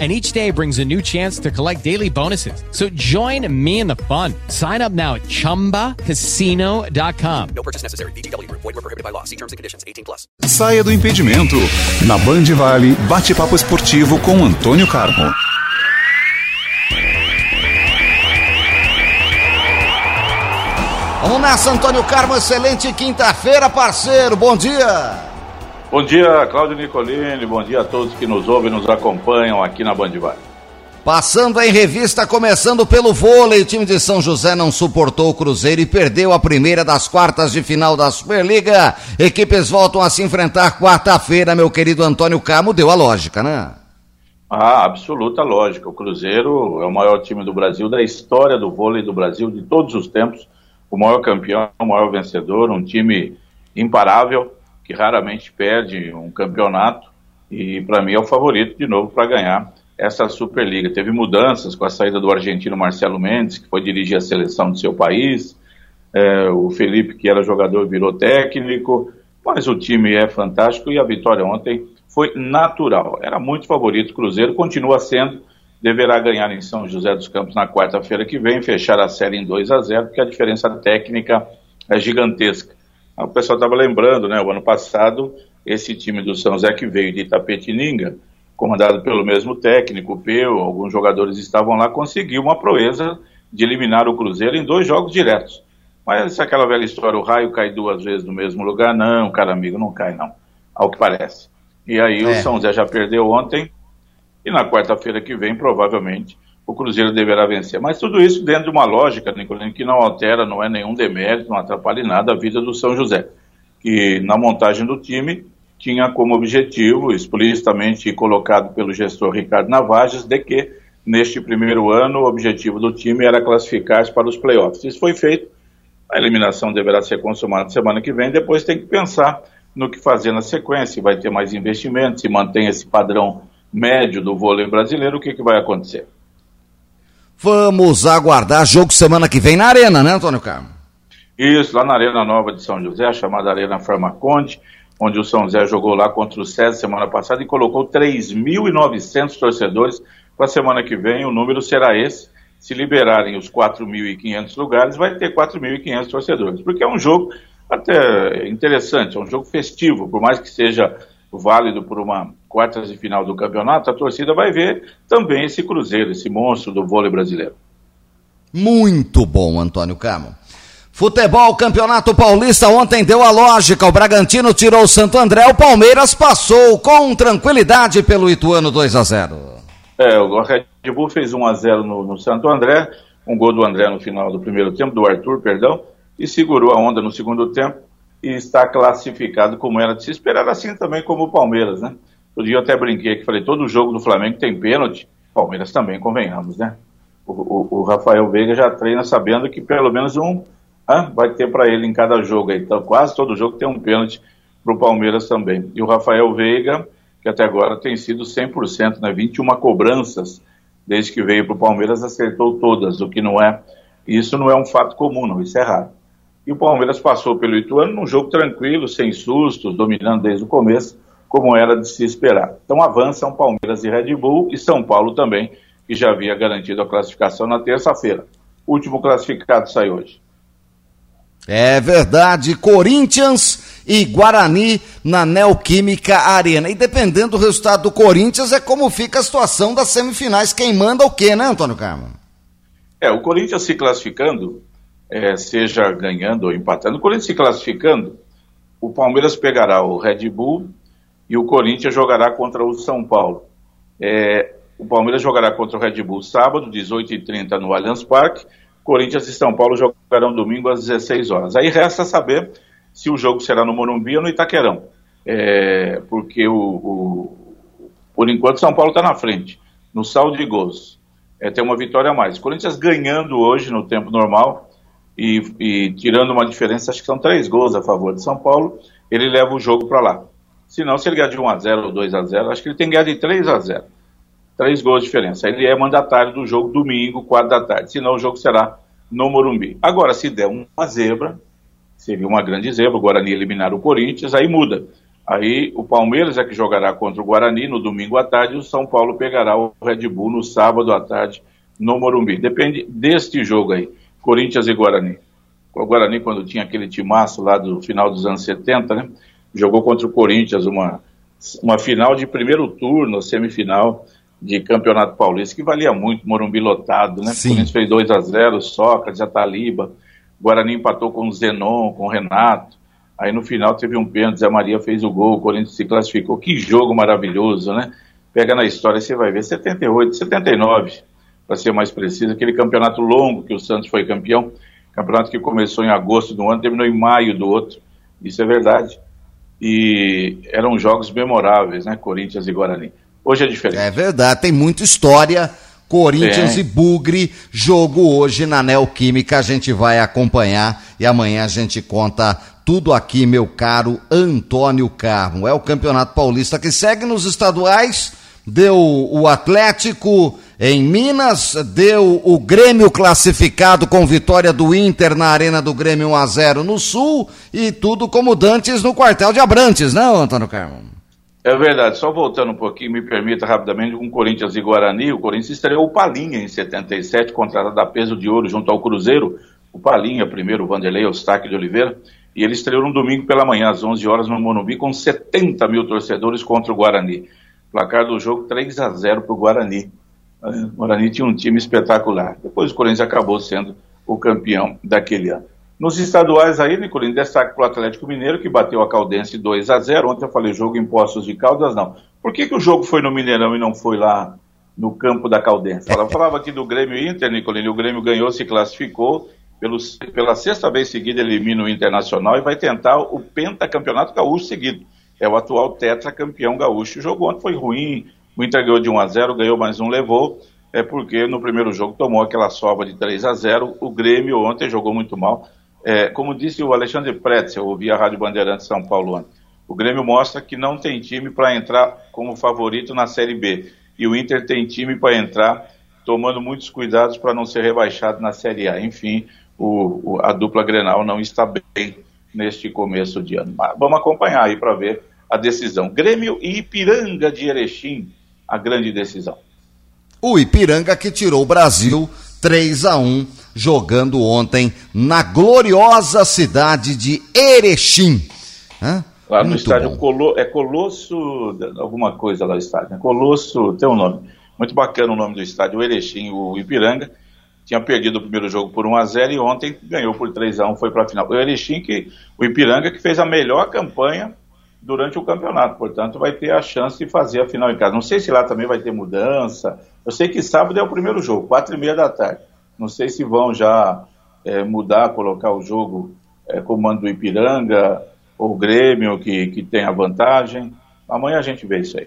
and each day brings a new chance to collect daily bonuses. So join me in the fun. Sign up now at ChumbaCasino.com. No purchase necessary. BGW. Void were prohibited by law. See terms and conditions. 18 plus. Saia do impedimento. Na Band Vale, bate-papo esportivo com Antônio Carmo. Vamos nessa, Antônio Carmo. Excelente quinta-feira, parceiro. Bom dia. Bom dia, Cláudio Nicolini. Bom dia a todos que nos ouvem e nos acompanham aqui na Band Vale. Passando em revista, começando pelo vôlei, o time de São José não suportou o Cruzeiro e perdeu a primeira das quartas de final da Superliga. Equipes voltam a se enfrentar quarta-feira, meu querido Antônio Camo, deu a lógica, né? Ah, absoluta lógica. O Cruzeiro é o maior time do Brasil, da história do vôlei do Brasil, de todos os tempos. O maior campeão, o maior vencedor, um time imparável que raramente perde um campeonato e para mim é o favorito de novo para ganhar essa Superliga. Teve mudanças com a saída do argentino Marcelo Mendes, que foi dirigir a seleção do seu país, é, o Felipe, que era jogador, virou técnico, mas o time é fantástico e a vitória ontem foi natural. Era muito favorito o Cruzeiro, continua sendo, deverá ganhar em São José dos Campos na quarta-feira que vem, fechar a série em 2 a 0 porque a diferença técnica é gigantesca. O pessoal estava lembrando, né, o ano passado, esse time do São Zé que veio de Itapetininga, comandado pelo mesmo técnico, Peu, alguns jogadores estavam lá, conseguiu uma proeza de eliminar o Cruzeiro em dois jogos diretos. Mas aquela velha história, o raio cai duas vezes no mesmo lugar, não, cara amigo, não cai não, ao que parece. E aí é. o São Zé já perdeu ontem, e na quarta-feira que vem, provavelmente, o Cruzeiro deverá vencer. Mas tudo isso dentro de uma lógica, Nicolino, que não altera, não é nenhum demérito, não atrapalha em nada a vida do São José, que na montagem do time tinha como objetivo, explicitamente colocado pelo gestor Ricardo Navajas, de que neste primeiro ano o objetivo do time era classificar-se para os playoffs. Isso foi feito, a eliminação deverá ser consumada semana que vem, depois tem que pensar no que fazer na sequência, se vai ter mais investimentos, se mantém esse padrão médio do vôlei brasileiro, o que, que vai acontecer? Vamos aguardar jogo semana que vem na Arena, né, Antônio Carmo? Isso, lá na Arena Nova de São José, chamada Arena Farmaconde, onde o São José jogou lá contra o César semana passada e colocou 3.900 torcedores. Para a semana que vem, o número será esse. Se liberarem os 4.500 lugares, vai ter 4.500 torcedores, porque é um jogo até interessante, é um jogo festivo, por mais que seja válido por uma quartas de final do campeonato, a torcida vai ver também esse Cruzeiro, esse monstro do vôlei brasileiro. Muito bom, Antônio Camo. Futebol, Campeonato Paulista ontem deu a lógica. O Bragantino tirou o Santo André, o Palmeiras passou com tranquilidade pelo Ituano 2 a 0. É, o Red Bull fez 1 a 0 no, no Santo André, um gol do André no final do primeiro tempo, do Arthur, perdão, e segurou a onda no segundo tempo e está classificado como era de se esperar, assim também como o Palmeiras, né? Outro dia eu até brinquei que falei, todo jogo do Flamengo tem pênalti, Palmeiras também, convenhamos, né? O, o, o Rafael Veiga já treina sabendo que pelo menos um ah, vai ter para ele em cada jogo. Então, quase todo jogo tem um pênalti para o Palmeiras também. E o Rafael Veiga, que até agora tem sido 100%, né? 21 cobranças desde que veio para o Palmeiras, acertou todas, o que não é. Isso não é um fato comum, não, isso é raro. E o Palmeiras passou pelo Ituano num jogo tranquilo, sem sustos, dominando desde o começo, como era de se esperar. Então avançam Palmeiras e Red Bull e São Paulo também, que já havia garantido a classificação na terça-feira. Último classificado sai hoje. É verdade, Corinthians e Guarani na Neoquímica Arena. E dependendo do resultado do Corinthians, é como fica a situação das semifinais. Quem manda o quê, né, Antônio Carmo? É, o Corinthians se classificando, é, seja ganhando ou empatando. O Corinthians se classificando, o Palmeiras pegará o Red Bull e o Corinthians jogará contra o São Paulo. É, o Palmeiras jogará contra o Red Bull sábado, 18h30 no Allianz Parque. Corinthians e São Paulo jogarão domingo às 16 horas. Aí resta saber se o jogo será no Morumbi ou no Itaquerão. É, porque o, o, por enquanto São Paulo está na frente, no saldo de gols. É, tem uma vitória a mais. Corinthians ganhando hoje no tempo normal, e, e, tirando uma diferença, acho que são três gols a favor de São Paulo, ele leva o jogo para lá. Se não, se ele ganhar de 1 a 0 ou 2 a 0 acho que ele tem que ganhar de 3 a 0 Três gols de diferença. Ele é mandatário do jogo domingo, 4 da tarde. Senão o jogo será no Morumbi. Agora, se der uma zebra, seria uma grande zebra, o Guarani eliminar o Corinthians, aí muda. Aí o Palmeiras é que jogará contra o Guarani no domingo à tarde e o São Paulo pegará o Red Bull no sábado à tarde no Morumbi. Depende deste jogo aí, Corinthians e Guarani. O Guarani, quando tinha aquele timaço lá do final dos anos 70, né? Jogou contra o Corinthians uma, uma final de primeiro turno, semifinal de Campeonato Paulista, que valia muito, Morumbi lotado, né? Sim. O Corinthians fez 2 a 0 Sócrates, Ataliba, Guarani empatou com o Zenon, com o Renato. Aí no final teve um pênalti, Zé Maria fez o gol, o Corinthians se classificou. Que jogo maravilhoso, né? Pega na história, você vai ver, 78, 79, para ser mais preciso, aquele campeonato longo que o Santos foi campeão, campeonato que começou em agosto do ano, terminou em maio do outro. Isso é verdade. E eram jogos memoráveis, né? Corinthians e Guarani. Hoje é diferente. É verdade, tem muita história. Corinthians e Bugre, jogo hoje na Neoquímica, a gente vai acompanhar e amanhã a gente conta tudo aqui, meu caro Antônio Carmo. É o Campeonato Paulista que segue nos estaduais, deu o Atlético em Minas, deu o Grêmio classificado com vitória do Inter na Arena do Grêmio 1 a 0 no Sul e tudo como dantes no quartel de Abrantes, não, Antônio Carmo? É verdade, só voltando um pouquinho, me permita rapidamente, com Corinthians e Guarani, o Corinthians estreou o Palinha em 77, contratado a peso de ouro junto ao Cruzeiro, o Palinha, primeiro o Vanderlei Eustáquio de Oliveira, e ele estreou no domingo pela manhã, às 11 horas, no Morumbi, com 70 mil torcedores contra o Guarani. Placar do jogo 3 a 0 para o Guarani. O Guarani tinha um time espetacular. Depois o Corinthians acabou sendo o campeão daquele ano. Nos estaduais aí, Nicolino, destaque para o Atlético Mineiro, que bateu a Caldense 2 a 0 Ontem eu falei jogo em Poços de Caldas, não. Por que, que o jogo foi no Mineirão e não foi lá no campo da Caldense? Ela falava aqui do Grêmio Inter, Nicolino, o Grêmio ganhou, se classificou, pelo, pela sexta vez seguida elimina o Internacional e vai tentar o pentacampeonato gaúcho seguido. É o atual tetracampeão gaúcho. O jogo ontem foi ruim, o Inter ganhou de 1 a 0 ganhou mais um, levou. É porque no primeiro jogo tomou aquela sova de 3 a 0 O Grêmio ontem jogou muito mal é, como disse o Alexandre Pretz, eu ouvi a Rádio Bandeirantes São Paulo ontem, o Grêmio mostra que não tem time para entrar como favorito na Série B. E o Inter tem time para entrar tomando muitos cuidados para não ser rebaixado na Série A. Enfim, o, o, a dupla Grenal não está bem neste começo de ano. Mas vamos acompanhar aí para ver a decisão. Grêmio e Ipiranga de Erechim, a grande decisão. O Ipiranga que tirou o Brasil 3 a 1 jogando ontem na gloriosa cidade de Erechim. Hã? Lá no Muito estádio Colo, é Colosso, alguma coisa lá no estádio, né? Colosso, tem um nome. Muito bacana o nome do estádio, o Erechim, o Ipiranga. Tinha perdido o primeiro jogo por 1 a 0 e ontem ganhou por 3 a 1 foi para a final. O Erechim, que, o Ipiranga, que fez a melhor campanha durante o campeonato, portanto, vai ter a chance de fazer a final em casa. Não sei se lá também vai ter mudança. Eu sei que sábado é o primeiro jogo, quatro e meia da tarde. Não sei se vão já é, mudar, colocar o jogo é, comando do Ipiranga ou Grêmio, que, que tem a vantagem. Amanhã a gente vê isso aí.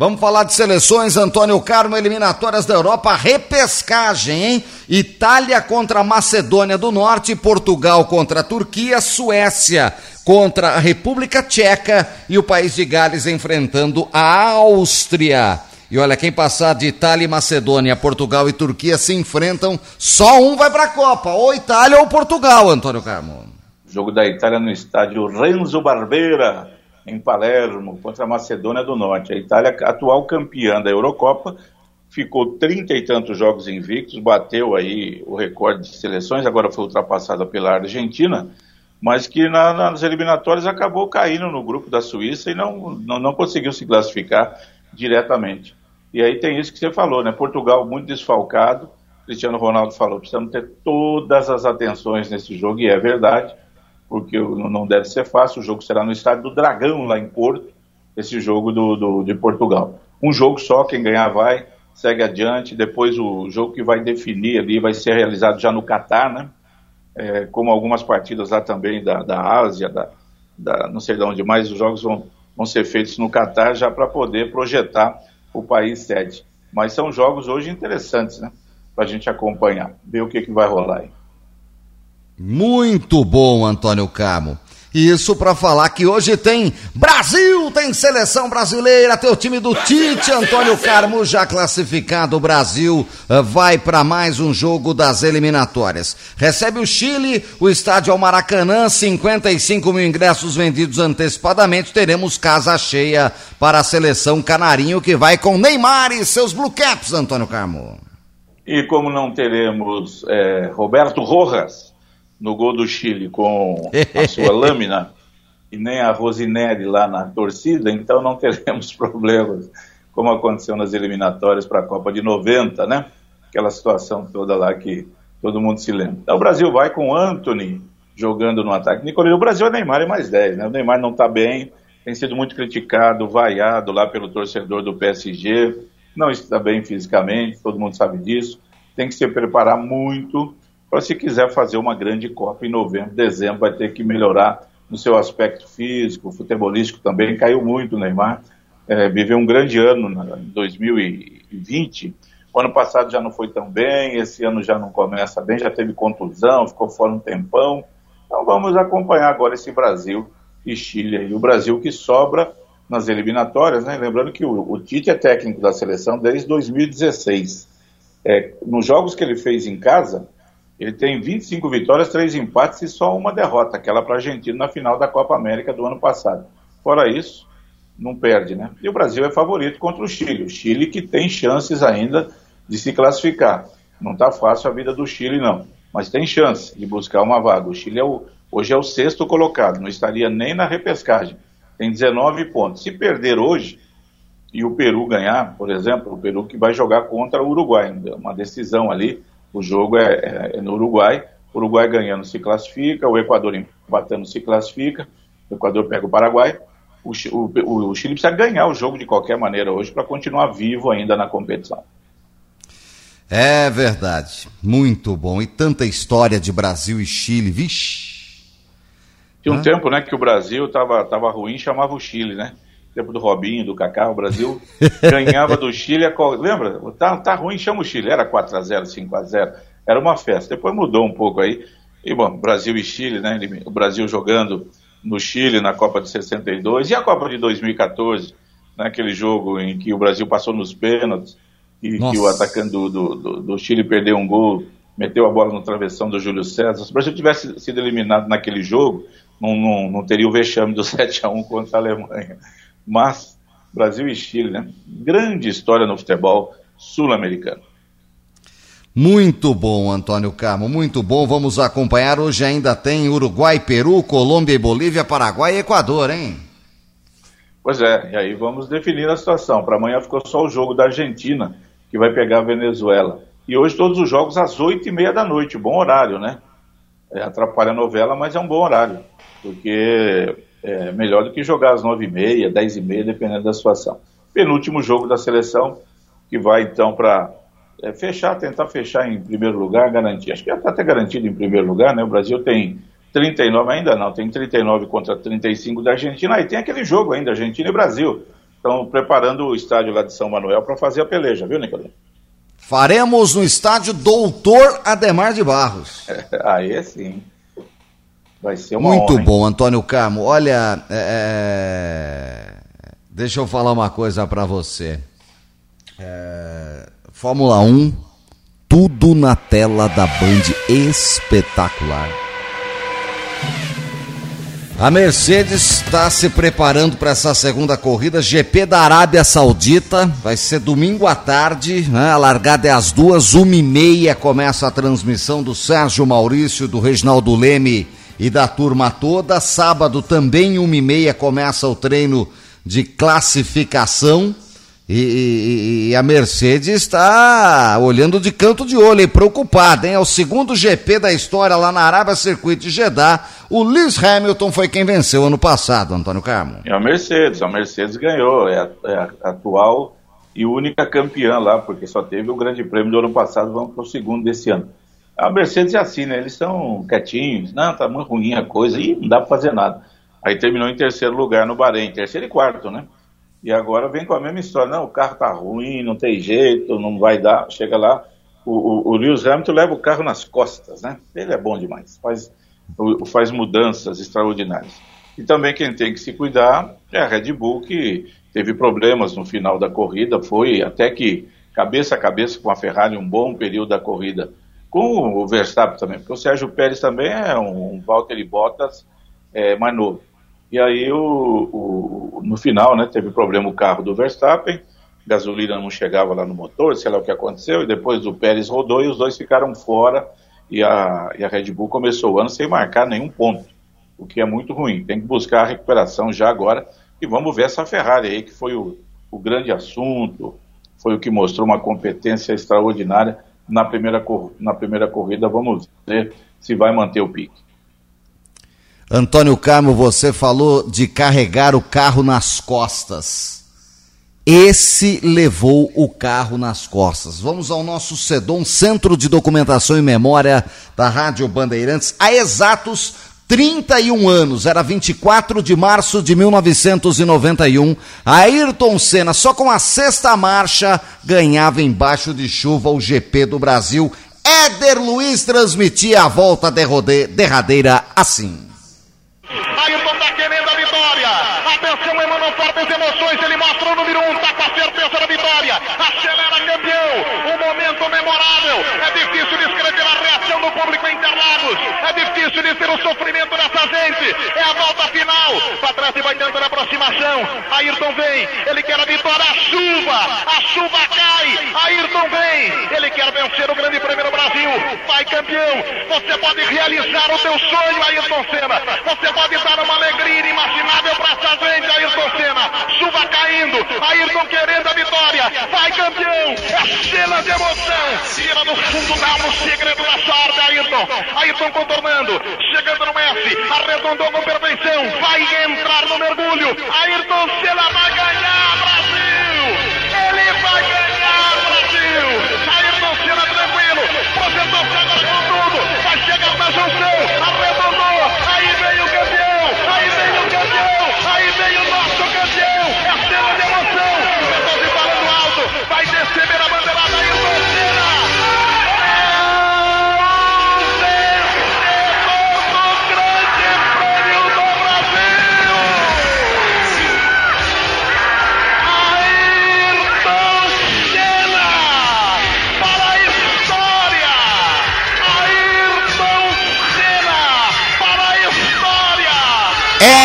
Vamos falar de seleções, Antônio Carmo, eliminatórias da Europa, repescagem, hein? Itália contra Macedônia do Norte, Portugal contra Turquia, Suécia contra a República Tcheca e o país de Gales enfrentando a Áustria. E olha, quem passar de Itália e Macedônia, Portugal e Turquia se enfrentam, só um vai para a Copa, ou Itália ou Portugal, Antônio Carmo. Jogo da Itália no estádio Renzo Barbeira, em Palermo, contra a Macedônia do Norte. A Itália, atual campeã da Eurocopa, ficou trinta e tantos jogos invictos, bateu aí o recorde de seleções, agora foi ultrapassada pela Argentina, mas que na, nas eliminatórias acabou caindo no grupo da Suíça e não, não, não conseguiu se classificar diretamente. E aí tem isso que você falou, né? Portugal muito desfalcado. Cristiano Ronaldo falou: precisamos ter todas as atenções nesse jogo, e é verdade, porque não deve ser fácil. O jogo será no estádio do Dragão, lá em Porto, esse jogo do, do de Portugal. Um jogo só, quem ganhar vai, segue adiante. Depois o jogo que vai definir ali vai ser realizado já no Catar, né? É, como algumas partidas lá também da, da Ásia, da, da, não sei de onde mais, os jogos vão, vão ser feitos no Catar já para poder projetar o país sede. Mas são jogos hoje interessantes, né? Para a gente acompanhar, ver o que, que vai rolar aí. Muito bom, Antônio Camo. Isso para falar que hoje tem Brasil, tem seleção brasileira, tem o time do Tite, Antônio Carmo já classificado. O Brasil eh, vai para mais um jogo das eliminatórias. Recebe o Chile, o estádio ao Maracanã, 55 mil ingressos vendidos antecipadamente. Teremos casa cheia para a seleção canarinho que vai com Neymar e seus Blue Caps, Antônio Carmo. E como não teremos é, Roberto Rojas no gol do Chile com a sua lâmina e nem a Rosinelli lá na torcida, então não teremos problemas, como aconteceu nas eliminatórias para a Copa de 90, né? Aquela situação toda lá que todo mundo se lembra. Então o Brasil vai com o Anthony jogando no ataque. Nicolino, o Brasil é Neymar e mais 10, né? O Neymar não está bem, tem sido muito criticado, vaiado lá pelo torcedor do PSG, não está bem fisicamente, todo mundo sabe disso. Tem que se preparar muito para se quiser fazer uma grande Copa em novembro, dezembro, vai ter que melhorar no seu aspecto físico, futebolístico também, caiu muito o Neymar, é, viveu um grande ano em 2020, o ano passado já não foi tão bem, esse ano já não começa bem, já teve contusão, ficou fora um tempão, então vamos acompanhar agora esse Brasil e Chile, e o Brasil que sobra nas eliminatórias, né? lembrando que o, o Tite é técnico da seleção desde 2016, é, nos jogos que ele fez em casa, ele tem 25 vitórias, 3 empates e só uma derrota, aquela para a Argentina na final da Copa América do ano passado. Fora isso, não perde, né? E o Brasil é favorito contra o Chile. O Chile que tem chances ainda de se classificar. Não está fácil a vida do Chile, não. Mas tem chance de buscar uma vaga. O Chile é o, hoje é o sexto colocado, não estaria nem na repescagem. Tem 19 pontos. Se perder hoje e o Peru ganhar, por exemplo, o Peru que vai jogar contra o Uruguai, uma decisão ali o jogo é, é, é no Uruguai. O Uruguai ganhando se classifica, o Equador empatando se classifica, o Equador pega o Paraguai. O, o, o Chile precisa ganhar o jogo de qualquer maneira hoje para continuar vivo ainda na competição. É verdade. Muito bom. E tanta história de Brasil e Chile. Vixe. Tinha um ah. tempo né, que o Brasil estava tava ruim chamava o Chile, né? Tempo do Robinho, do Kaká, o Brasil ganhava do Chile. Lembra? Tá, tá ruim, chama o Chile. Era 4x0, 5x0. Era uma festa. Depois mudou um pouco aí. E, bom, Brasil e Chile, né? O Brasil jogando no Chile na Copa de 62 e a Copa de 2014, naquele né? jogo em que o Brasil passou nos pênaltis e Nossa. que o atacante do, do, do, do, Chile perdeu um gol, meteu a bola no travessão do Júlio César. Se o Brasil tivesse sido eliminado naquele jogo, não, não, não teria o vexame do 7 a 1 contra a Alemanha mas Brasil e Chile, né? Grande história no futebol sul-americano. Muito bom, Antônio Carmo, muito bom. Vamos acompanhar. Hoje ainda tem Uruguai, Peru, Colômbia e Bolívia, Paraguai e Equador, hein? Pois é, e aí vamos definir a situação. Para amanhã ficou só o jogo da Argentina, que vai pegar a Venezuela. E hoje todos os jogos às oito e meia da noite, bom horário, né? É, atrapalha a novela, mas é um bom horário, porque é, melhor do que jogar às 9h30, 10h30, dependendo da situação. Penúltimo jogo da seleção, que vai então para é, fechar, tentar fechar em primeiro lugar, garantir. Acho que já está até garantido em primeiro lugar, né? O Brasil tem 39, ainda não, tem 39 contra 35 da Argentina. Aí tem aquele jogo ainda, Argentina e Brasil. Estão preparando o estádio lá de São Manuel para fazer a peleja, viu, Nicolás? Faremos no estádio Doutor Ademar de Barros. aí sim. Vai ser uma Muito honra, bom, Antônio Carmo. Olha, é... deixa eu falar uma coisa para você. É... Fórmula 1, tudo na tela da Band, espetacular. A Mercedes está se preparando para essa segunda corrida, GP da Arábia Saudita, vai ser domingo à tarde, né? a largada é às duas, uma e meia começa a transmissão do Sérgio Maurício, do Reginaldo Leme e da turma toda. Sábado também, uma e meia, começa o treino de classificação. E, e, e, a Mercedes está olhando de canto de olho e preocupada, hein? É o segundo GP da história lá na Arábia Circuito de Jeddah. O Lewis Hamilton foi quem venceu ano passado, Antônio Carmo. É a Mercedes, a Mercedes ganhou, é a, é a atual e única campeã lá, porque só teve o grande prêmio do ano passado, vamos para o segundo desse ano. A Mercedes é assim, né? Eles são quietinhos, não, tá muito ruim a coisa, e não dá para fazer nada. Aí terminou em terceiro lugar no Bahrein, terceiro e quarto, né? E agora vem com a mesma história, não, o carro tá ruim, não tem jeito, não vai dar. Chega lá, o, o, o Lewis Hamilton leva o carro nas costas, né? Ele é bom demais, faz faz mudanças extraordinárias. E também quem tem que se cuidar é a Red Bull, que teve problemas no final da corrida, foi até que cabeça a cabeça com a Ferrari um bom período da corrida, com o Verstappen também, porque o Sérgio Pérez também é um, um Valtteri Bottas é, mais novo. E aí o, o, no final, né, teve problema o carro do Verstappen, gasolina não chegava lá no motor, sei lá o que aconteceu, e depois o Pérez rodou e os dois ficaram fora e a, e a Red Bull começou o ano sem marcar nenhum ponto, o que é muito ruim. Tem que buscar a recuperação já agora e vamos ver essa Ferrari aí, que foi o, o grande assunto, foi o que mostrou uma competência extraordinária na primeira, na primeira corrida. Vamos ver se vai manter o pique. Antônio Carmo, você falou de carregar o carro nas costas. Esse levou o carro nas costas. Vamos ao nosso CEDOM, Centro de Documentação e Memória da Rádio Bandeirantes, há exatos 31 anos, era 24 de março de 1991. Ayrton Senna, só com a sexta marcha, ganhava embaixo de chuva o GP do Brasil. Éder Luiz transmitia a volta derradeira assim. fortes emoções, ele mostra o número um, tá com a certeza da vitória, acelera campeão, um momento memorável, é difícil descrever a reação do público em Interlagos, é difícil dizer o sofrimento dessa gente, é a volta final, para trás e vai tentando a aproximação, Ayrton vem, ele quer a vitória, a chuva, a chuva cai, Ayrton vem, ele quer vencer o grande prêmio do Brasil, vai campeão, você pode realizar o teu sonho, Ayrton Senna, você pode dar uma alegria inimaginável para essa gente, Ayrton Senna, chuva caindo, Ayrton querendo a vitória, vai campeão, é cena de emoção, tira do fundo da alma o segredo da sorte, Ayrton, Ayrton contornando, chegando no Messi, arredondou com vai entrar no mergulho, Ayrton Senna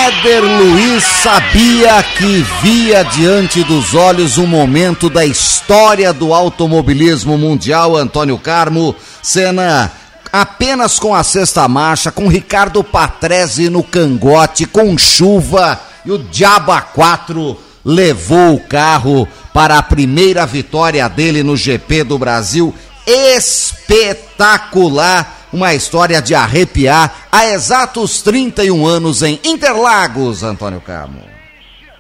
Éder Luiz sabia que via diante dos olhos um momento da história do automobilismo mundial. Antônio Carmo, cena apenas com a sexta marcha, com Ricardo Patrese no cangote, com chuva e o Diaba 4 levou o carro para a primeira vitória dele no GP do Brasil. Espetacular! Uma história de arrepiar há exatos 31 anos em Interlagos, Antônio Carmo.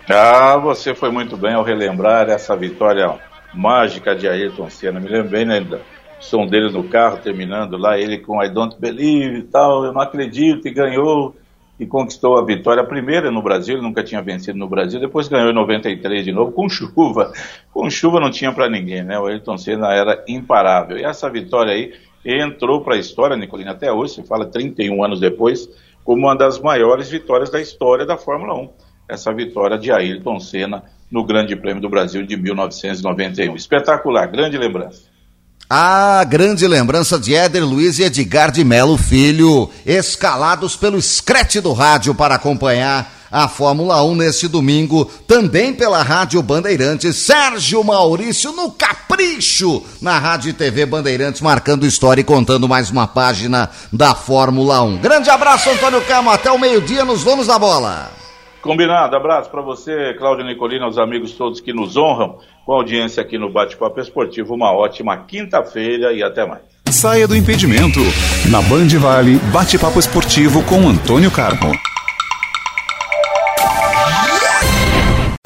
Ah, você foi muito bem ao relembrar essa vitória mágica de Ayrton Senna. Me lembrei né, do som dele no carro, terminando lá, ele com I Don't Believe e tal, eu não acredito, e ganhou e conquistou a vitória a primeira no Brasil, ele nunca tinha vencido no Brasil, depois ganhou em 93 de novo, com chuva. Com chuva não tinha para ninguém, né? O Ayrton Senna era imparável. E essa vitória aí entrou para a história, Nicolina, até hoje, se fala 31 anos depois, como uma das maiores vitórias da história da Fórmula 1. Essa vitória de Ayrton Senna no Grande Prêmio do Brasil de 1991. Espetacular, grande lembrança. Ah, grande lembrança de Éder Luiz e Edgar de Melo Filho, escalados pelo Screte do rádio para acompanhar a Fórmula 1 neste domingo, também pela Rádio Bandeirantes. Sérgio Maurício no capricho na Rádio e TV Bandeirantes, marcando história e contando mais uma página da Fórmula 1. Grande abraço, Antônio Camo. Até o meio-dia nos Donos da Bola. Combinado. Abraço para você, Cláudio Nicolina, os amigos todos que nos honram com a audiência aqui no Bate-Papo Esportivo. Uma ótima quinta-feira e até mais. Saia do impedimento. Na Band Vale, Bate-Papo Esportivo com Antônio Carmo.